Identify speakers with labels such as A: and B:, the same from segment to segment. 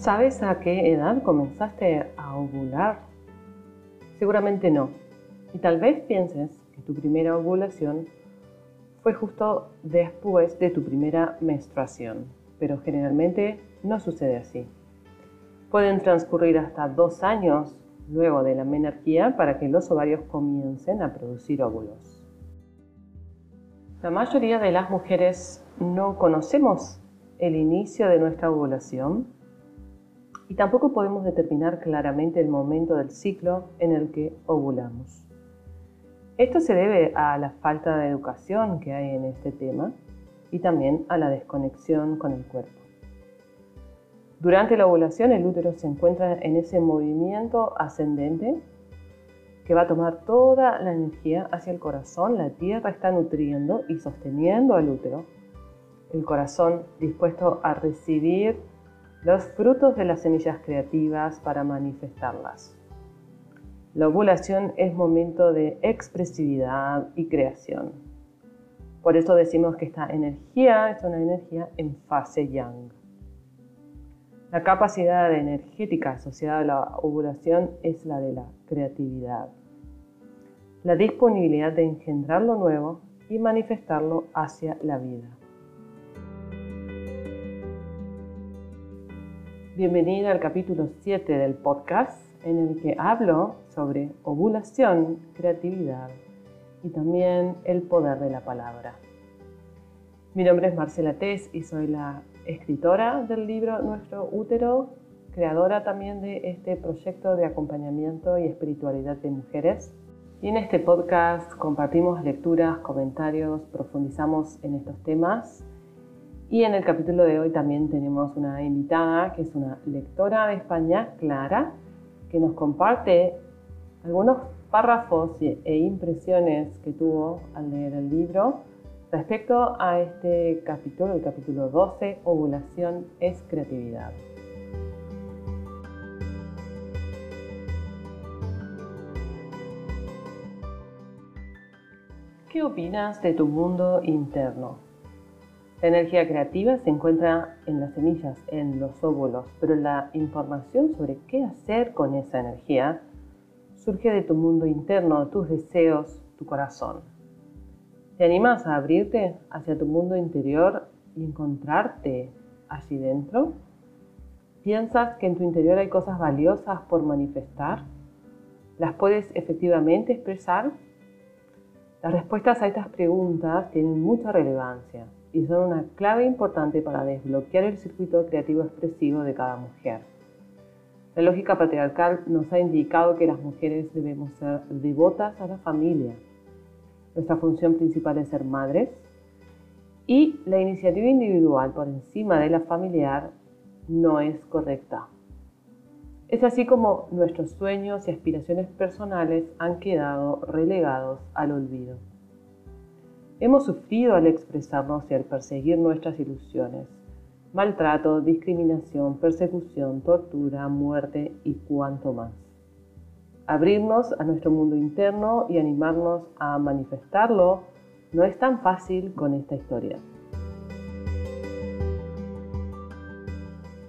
A: ¿Sabes a qué edad comenzaste a ovular? Seguramente no. Y tal vez pienses que tu primera ovulación fue justo después de tu primera menstruación, pero generalmente no sucede así. Pueden transcurrir hasta dos años luego de la menarquía para que los ovarios comiencen a producir óvulos. La mayoría de las mujeres no conocemos el inicio de nuestra ovulación y tampoco podemos determinar claramente el momento del ciclo en el que ovulamos. Esto se debe a la falta de educación que hay en este tema y también a la desconexión con el cuerpo. Durante la ovulación el útero se encuentra en ese movimiento ascendente que va a tomar toda la energía hacia el corazón. La tierra está nutriendo y sosteniendo al útero. El corazón dispuesto a recibir los frutos de las semillas creativas para manifestarlas. La ovulación es momento de expresividad y creación. Por eso decimos que esta energía es una energía en fase yang. La capacidad energética asociada a la ovulación es la de la creatividad, la disponibilidad de engendrar lo nuevo y manifestarlo hacia la vida. Bienvenida al capítulo 7 del podcast en el que hablo sobre ovulación, creatividad y también el poder de la palabra. Mi nombre es Marcela Tess y soy la escritora del libro Nuestro útero, creadora también de este proyecto de acompañamiento y espiritualidad de mujeres. Y en este podcast compartimos lecturas, comentarios, profundizamos en estos temas. Y en el capítulo de hoy también tenemos una invitada que es una lectora de España, Clara, que nos comparte algunos párrafos e impresiones que tuvo al leer el libro Respecto a este capítulo, el capítulo 12, ovulación es creatividad. ¿Qué opinas de tu mundo interno? La energía creativa se encuentra en las semillas, en los óvulos, pero la información sobre qué hacer con esa energía surge de tu mundo interno, tus deseos, tu corazón. ¿Te animas a abrirte hacia tu mundo interior y encontrarte allí dentro? ¿Piensas que en tu interior hay cosas valiosas por manifestar? ¿Las puedes efectivamente expresar? Las respuestas a estas preguntas tienen mucha relevancia y son una clave importante para desbloquear el circuito creativo expresivo de cada mujer. La lógica patriarcal nos ha indicado que las mujeres debemos ser devotas a la familia, nuestra función principal es ser madres. Y la iniciativa individual por encima de la familiar no es correcta. Es así como nuestros sueños y aspiraciones personales han quedado relegados al olvido. Hemos sufrido al expresarnos y al perseguir nuestras ilusiones. Maltrato, discriminación, persecución, tortura, muerte y cuanto más abrirnos a nuestro mundo interno y animarnos a manifestarlo no es tan fácil con esta historia.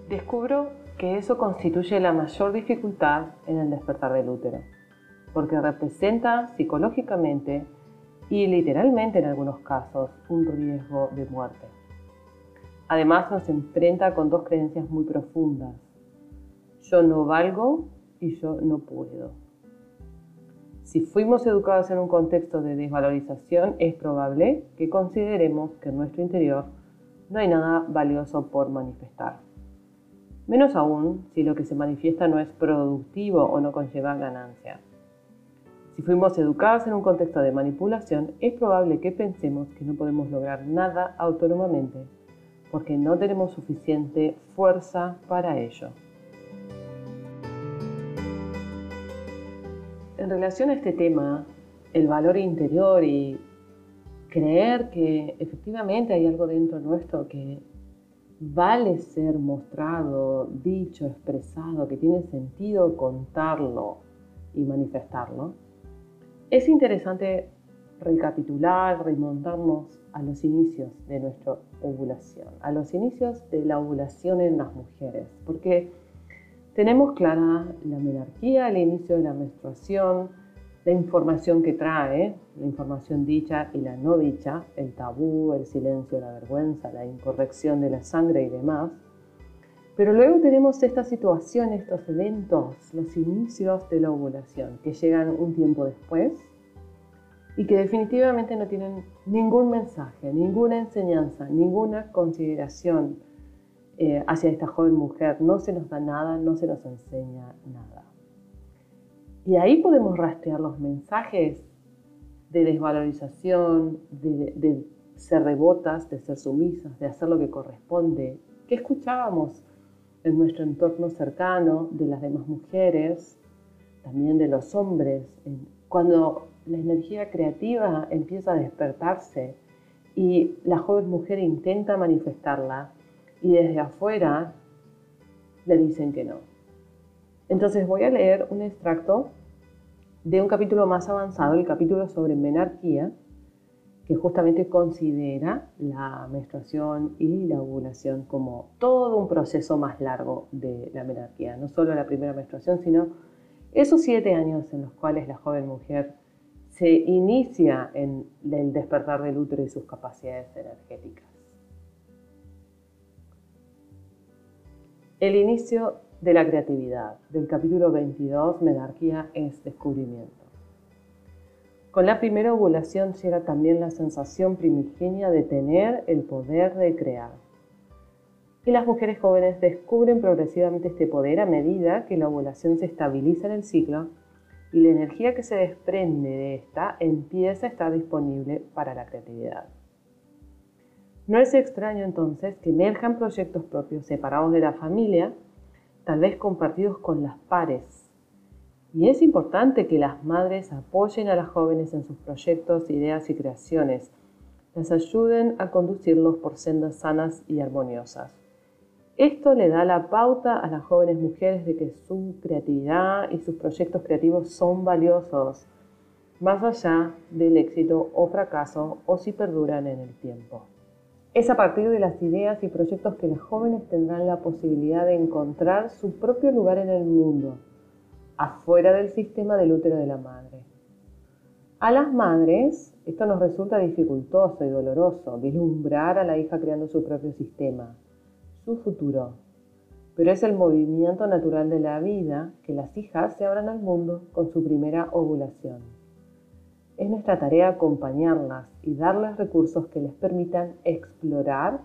A: Descubro que eso constituye la mayor dificultad en el despertar del útero, porque representa psicológicamente y literalmente en algunos casos un riesgo de muerte. Además nos enfrenta con dos creencias muy profundas. Yo no valgo y yo no puedo. Si fuimos educados en un contexto de desvalorización, es probable que consideremos que en nuestro interior no hay nada valioso por manifestar. Menos aún si lo que se manifiesta no es productivo o no conlleva ganancia. Si fuimos educados en un contexto de manipulación, es probable que pensemos que no podemos lograr nada autónomamente porque no tenemos suficiente fuerza para ello. en relación a este tema, el valor interior y creer que efectivamente hay algo dentro nuestro que vale ser mostrado, dicho, expresado, que tiene sentido contarlo y manifestarlo, es interesante recapitular, remontarnos a los inicios de nuestra ovulación, a los inicios de la ovulación en las mujeres, porque tenemos clara la menarquía, el inicio de la menstruación, la información que trae, la información dicha y la no dicha, el tabú, el silencio, la vergüenza, la incorrección de la sangre y demás. Pero luego tenemos esta situación, estos eventos, los inicios de la ovulación, que llegan un tiempo después y que definitivamente no tienen ningún mensaje, ninguna enseñanza, ninguna consideración eh, hacia esta joven mujer. No se nos da nada, no se nos enseña nada. Y ahí podemos rastrear los mensajes de desvalorización, de, ser devotas, de ser sumisas, de hacer lo que corresponde. ¿Qué escuchábamos en nuestro entorno cercano de las demás mujeres, también de los hombres? Cuando la energía creativa empieza a despertarse y la joven mujer intenta manifestarla y desde afuera le dicen que no. Entonces voy a leer un extracto de un capítulo más avanzado, el capítulo sobre menarquía, que justamente considera la menstruación y la ovulación como todo un proceso más largo de la menarquía, no solo la primera menstruación, sino esos siete años en los cuales la joven mujer se inicia en el despertar del útero y sus capacidades energéticas. El inicio de la creatividad, del capítulo 22, Menarquía es descubrimiento. Con la primera ovulación llega también la sensación primigenia de tener el poder de crear. Y las mujeres jóvenes descubren progresivamente este poder a medida que la ovulación se estabiliza en el ciclo y la energía que se desprende de esta empieza a estar disponible para la creatividad. No es extraño entonces que emerjan proyectos propios separados de la familia, tal vez compartidos con las pares. Y es importante que las madres apoyen a las jóvenes en sus proyectos, ideas y creaciones, las ayuden a conducirlos por sendas sanas y armoniosas. Esto le da la pauta a las jóvenes mujeres de que su creatividad y sus proyectos creativos son valiosos, más allá del éxito o fracaso o si perduran en el tiempo. Es a partir de las ideas y proyectos que las jóvenes tendrán la posibilidad de encontrar su propio lugar en el mundo, afuera del sistema del útero de la madre. A las madres esto nos resulta dificultoso y doloroso, vislumbrar a la hija creando su propio sistema futuro. Pero es el movimiento natural de la vida que las hijas se abran al mundo con su primera ovulación. Es nuestra tarea acompañarlas y darles recursos que les permitan explorar,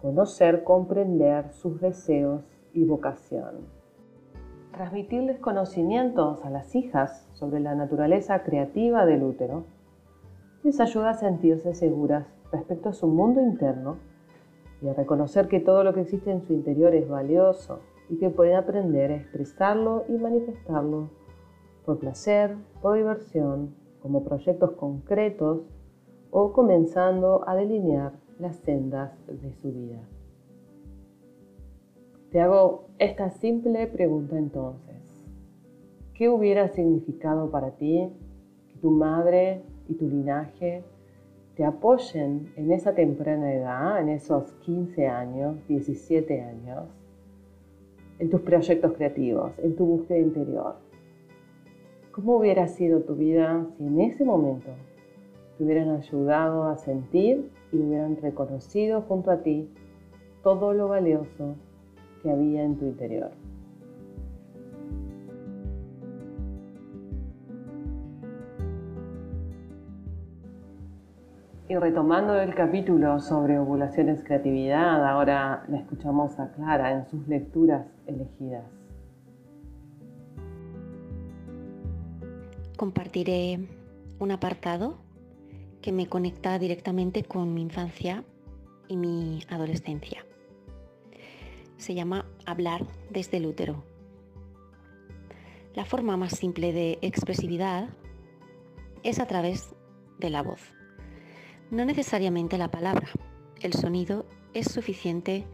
A: conocer, comprender sus deseos y vocación. Transmitirles conocimientos a las hijas sobre la naturaleza creativa del útero les ayuda a sentirse seguras respecto a su mundo interno y a reconocer que todo lo que existe en su interior es valioso y que pueden aprender a expresarlo y manifestarlo por placer, por diversión, como proyectos concretos o comenzando a delinear las sendas de su vida. Te hago esta simple pregunta entonces. ¿Qué hubiera significado para ti que tu madre y tu linaje te apoyen en esa temprana edad, en esos 15 años, 17 años, en tus proyectos creativos, en tu búsqueda interior. ¿Cómo hubiera sido tu vida si en ese momento te hubieran ayudado a sentir y hubieran reconocido junto a ti todo lo valioso que había en tu interior? Y retomando el capítulo sobre ovulaciones creatividad, ahora la escuchamos a Clara en sus lecturas elegidas.
B: Compartiré un apartado que me conecta directamente con mi infancia y mi adolescencia. Se llama Hablar desde el útero. La forma más simple de expresividad es a través de la voz no necesariamente la palabra. El sonido es suficiente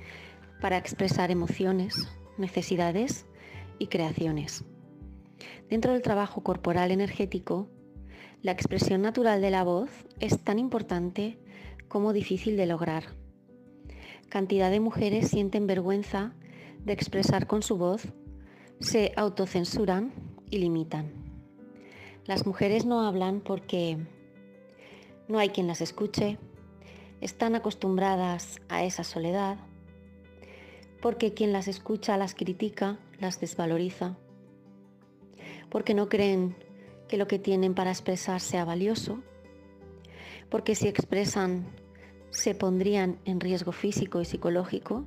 B: para expresar emociones, necesidades y creaciones. Dentro del trabajo corporal energético, la expresión natural de la voz es tan importante como difícil de lograr. Cantidad de mujeres sienten vergüenza de expresar con su voz se autocensuran y limitan. Las mujeres no hablan porque no hay quien las escuche, están acostumbradas a esa soledad, porque quien las escucha las critica, las desvaloriza, porque no creen que lo que tienen para expresar sea valioso, porque si expresan se pondrían en riesgo físico y psicológico,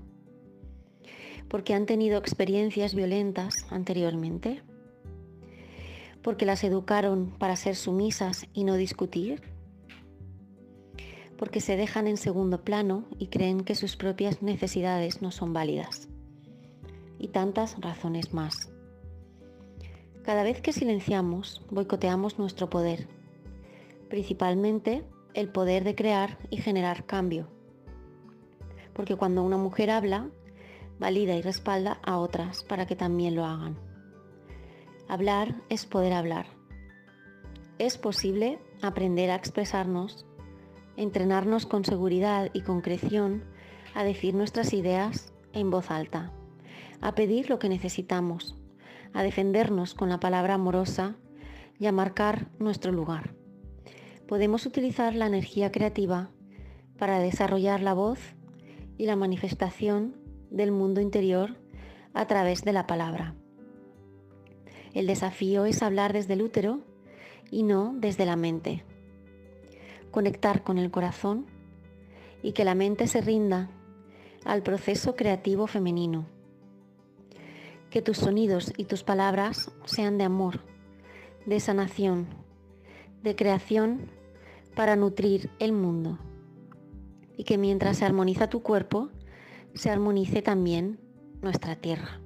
B: porque han tenido experiencias violentas anteriormente, porque las educaron para ser sumisas y no discutir, porque se dejan en segundo plano y creen que sus propias necesidades no son válidas. Y tantas razones más. Cada vez que silenciamos, boicoteamos nuestro poder, principalmente el poder de crear y generar cambio. Porque cuando una mujer habla, valida y respalda a otras para que también lo hagan. Hablar es poder hablar. Es posible aprender a expresarnos entrenarnos con seguridad y concreción a decir nuestras ideas en voz alta, a pedir lo que necesitamos, a defendernos con la palabra amorosa y a marcar nuestro lugar. Podemos utilizar la energía creativa para desarrollar la voz y la manifestación del mundo interior a través de la palabra. El desafío es hablar desde el útero y no desde la mente conectar con el corazón y que la mente se rinda al proceso creativo femenino. Que tus sonidos y tus palabras sean de amor, de sanación, de creación para nutrir el mundo. Y que mientras se armoniza tu cuerpo, se armonice también nuestra tierra.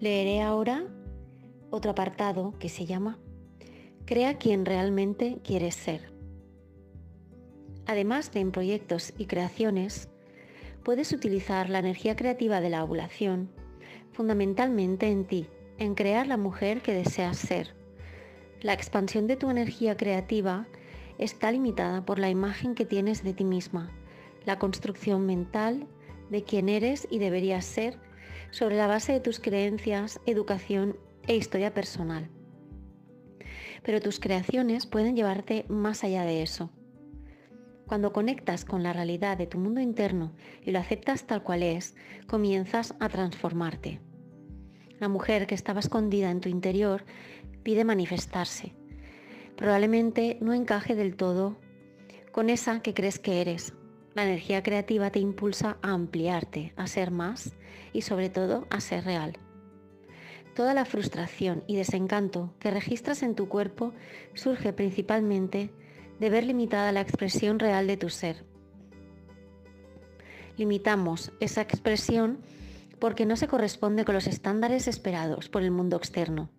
B: Leeré ahora otro apartado que se llama Crea quien realmente quieres ser. Además de en proyectos y creaciones, puedes utilizar la energía creativa de la ovulación fundamentalmente en ti, en crear la mujer que deseas ser. La expansión de tu energía creativa está limitada por la imagen que tienes de ti misma, la construcción mental de quién eres y deberías ser sobre la base de tus creencias, educación e historia personal. Pero tus creaciones pueden llevarte más allá de eso. Cuando conectas con la realidad de tu mundo interno y lo aceptas tal cual es, comienzas a transformarte. La mujer que estaba escondida en tu interior pide manifestarse. Probablemente no encaje del todo con esa que crees que eres, la energía creativa te impulsa a ampliarte, a ser más y sobre todo a ser real. Toda la frustración y desencanto que registras en tu cuerpo surge principalmente de ver limitada la expresión real de tu ser. Limitamos esa expresión porque no se corresponde con los estándares esperados por el mundo externo.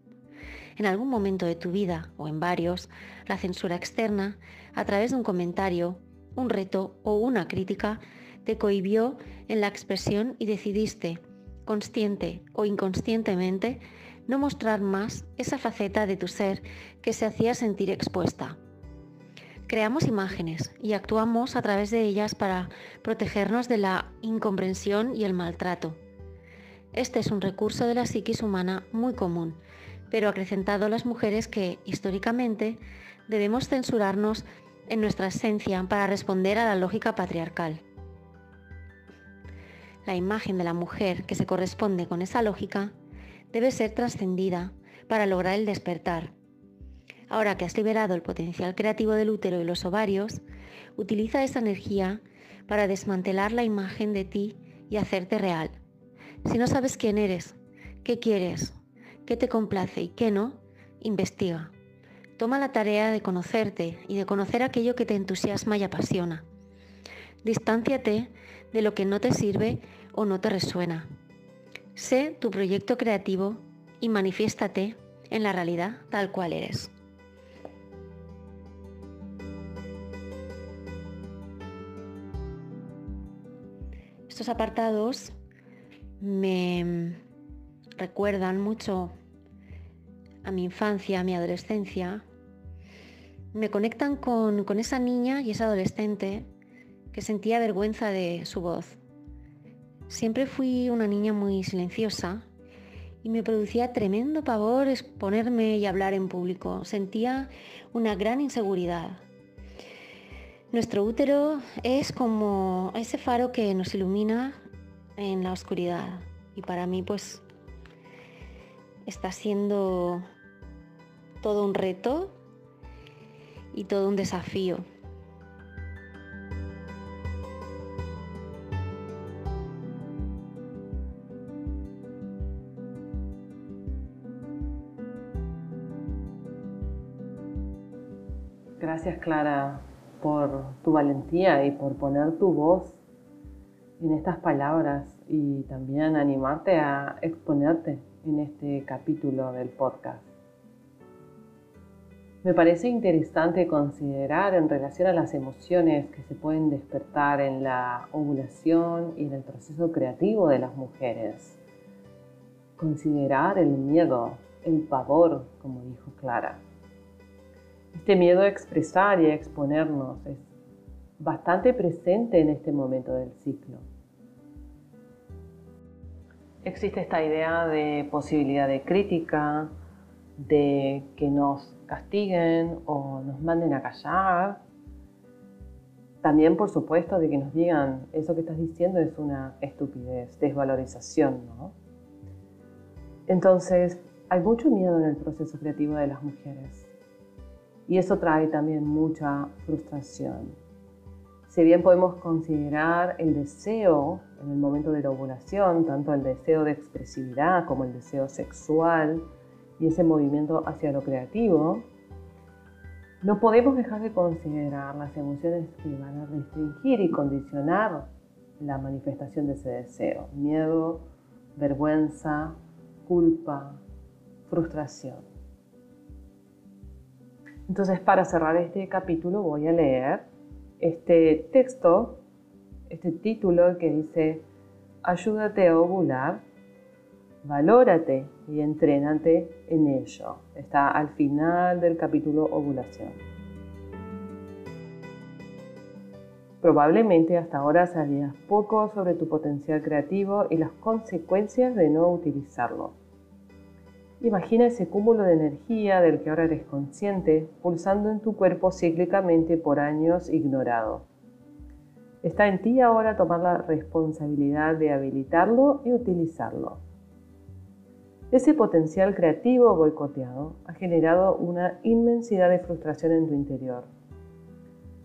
B: En algún momento de tu vida, o en varios, la censura externa, a través de un comentario, un reto o una crítica te cohibió en la expresión y decidiste, consciente o inconscientemente, no mostrar más esa faceta de tu ser que se hacía sentir expuesta. Creamos imágenes y actuamos a través de ellas para protegernos de la incomprensión y el maltrato. Este es un recurso de la psiquis humana muy común, pero acrecentado las mujeres que, históricamente, debemos censurarnos en nuestra esencia para responder a la lógica patriarcal. La imagen de la mujer que se corresponde con esa lógica debe ser trascendida para lograr el despertar. Ahora que has liberado el potencial creativo del útero y los ovarios, utiliza esa energía para desmantelar la imagen de ti y hacerte real. Si no sabes quién eres, qué quieres, qué te complace y qué no, investiga. Toma la tarea de conocerte y de conocer aquello que te entusiasma y apasiona. Distánciate de lo que no te sirve o no te resuena. Sé tu proyecto creativo y manifiéstate en la realidad tal cual eres. Estos apartados me recuerdan mucho a mi infancia, a mi adolescencia, me conectan con, con esa niña y esa adolescente que sentía vergüenza de su voz. Siempre fui una niña muy silenciosa y me producía tremendo pavor exponerme y hablar en público. Sentía una gran inseguridad. Nuestro útero es como ese faro que nos ilumina en la oscuridad y para mí pues está siendo todo un reto y todo un desafío.
A: Gracias Clara por tu valentía y por poner tu voz en estas palabras y también animarte a exponerte en este capítulo del podcast. Me parece interesante considerar en relación a las emociones que se pueden despertar en la ovulación y en el proceso creativo de las mujeres. Considerar el miedo, el pavor, como dijo Clara. Este miedo a expresar y a exponernos es bastante presente en este momento del ciclo. Existe esta idea de posibilidad de crítica, de que nos castiguen o nos manden a callar. También, por supuesto, de que nos digan, eso que estás diciendo es una estupidez, desvalorización, ¿no? Entonces, hay mucho miedo en el proceso creativo de las mujeres. Y eso trae también mucha frustración. Si bien podemos considerar el deseo en el momento de la ovulación, tanto el deseo de expresividad como el deseo sexual y ese movimiento hacia lo creativo, no podemos dejar de considerar las emociones que van a restringir y condicionar la manifestación de ese deseo. Miedo, vergüenza, culpa, frustración. Entonces, para cerrar este capítulo voy a leer este texto, este título que dice, ayúdate a ovular, valórate y entrénate en ello. Está al final del capítulo ovulación. Probablemente hasta ahora sabías poco sobre tu potencial creativo y las consecuencias de no utilizarlo. Imagina ese cúmulo de energía del que ahora eres consciente pulsando en tu cuerpo cíclicamente por años ignorado. Está en ti ahora tomar la responsabilidad de habilitarlo y utilizarlo. Ese potencial creativo boicoteado ha generado una inmensidad de frustración en tu interior.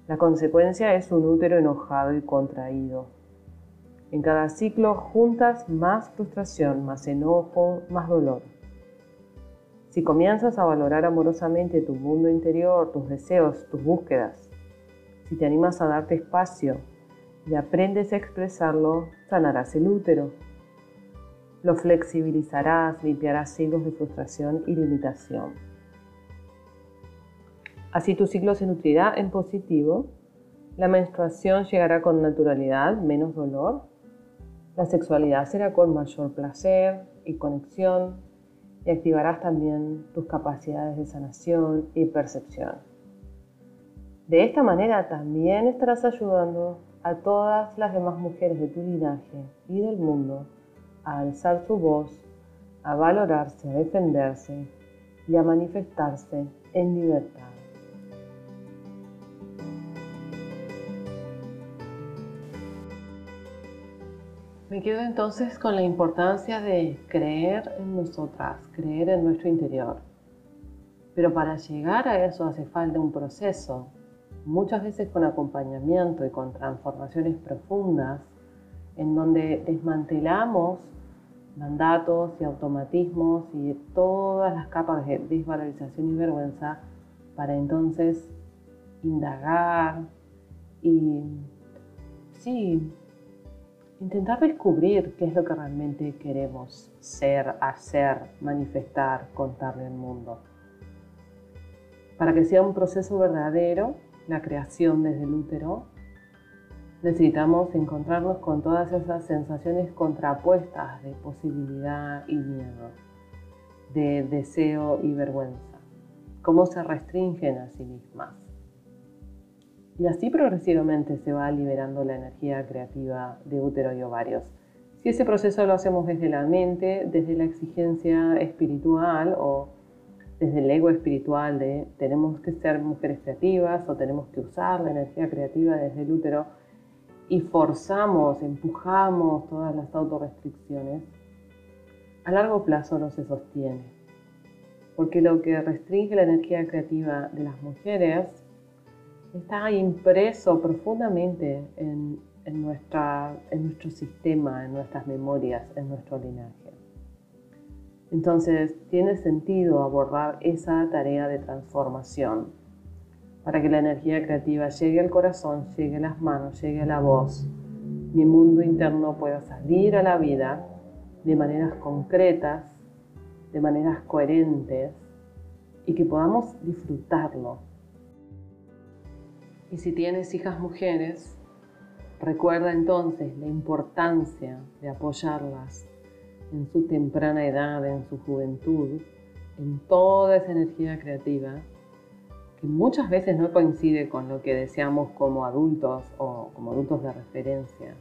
A: La consecuencia es un útero enojado y contraído. En cada ciclo juntas más frustración, más enojo, más dolor. Si comienzas a valorar amorosamente tu mundo interior, tus deseos, tus búsquedas, si te animas a darte espacio y aprendes a expresarlo, sanarás el útero. Lo flexibilizarás, limpiarás siglos de frustración y limitación. Así tu ciclo se nutrirá en positivo, la menstruación llegará con naturalidad, menos dolor, la sexualidad será con mayor placer y conexión, y activarás también tus capacidades de sanación y percepción. De esta manera también estarás ayudando a todas las demás mujeres de tu linaje y del mundo a alzar su voz, a valorarse, a defenderse y a manifestarse en libertad. Me quedo entonces con la importancia de creer en nosotras, creer en nuestro interior. Pero para llegar a eso hace falta un proceso, muchas veces con acompañamiento y con transformaciones profundas, en donde desmantelamos mandatos y automatismos y todas las capas de desvalorización y vergüenza para entonces indagar y sí, intentar descubrir qué es lo que realmente queremos ser, hacer, manifestar, contarle al mundo. Para que sea un proceso verdadero, la creación desde el útero, necesitamos encontrarnos con todas esas sensaciones contrapuestas de posibilidad y miedo, de deseo y vergüenza. cómo se restringen a sí mismas. Y así progresivamente se va liberando la energía creativa de útero y ovarios. Si ese proceso lo hacemos desde la mente, desde la exigencia espiritual o desde el ego espiritual de tenemos que ser mujeres creativas o tenemos que usar la energía creativa desde el útero y forzamos, empujamos todas las autorrestricciones, a largo plazo no se sostiene. Porque lo que restringe la energía creativa de las mujeres está impreso profundamente en, nuestro sistema, en nuestras memorias, en nuestro linaje. Entonces, tiene sentido abordar esa tarea de transformación para que la energía creativa llegue al corazón, llegue a las manos, llegue a la voz. Mi mundo interno pueda salir a la vida de maneras concretas, de maneras coherentes y que podamos disfrutarlo. Y si tienes hijas mujeres, recuerda entonces la importancia de apoyarlas en su temprana edad, en su juventud, en toda esa energía creativa que muchas veces no coincide con lo que deseamos como adultos o como adultos de referencia.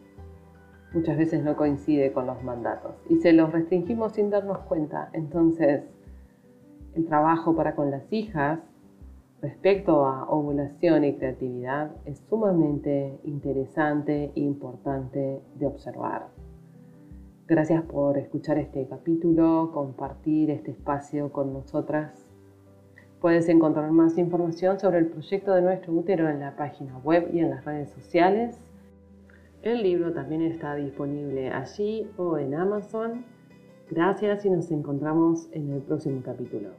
A: Muchas veces no coincide con los mandatos y se los restringimos sin darnos cuenta. Entonces, el trabajo para con las hijas respecto a ovulación y creatividad es sumamente interesante e importante de observar. Gracias por escuchar este capítulo, compartir este espacio con nosotras. Puedes encontrar más información sobre el proyecto de nuestro útero en la página web y en las redes sociales. El libro también está disponible allí o en Amazon. Gracias y nos encontramos en el próximo capítulo.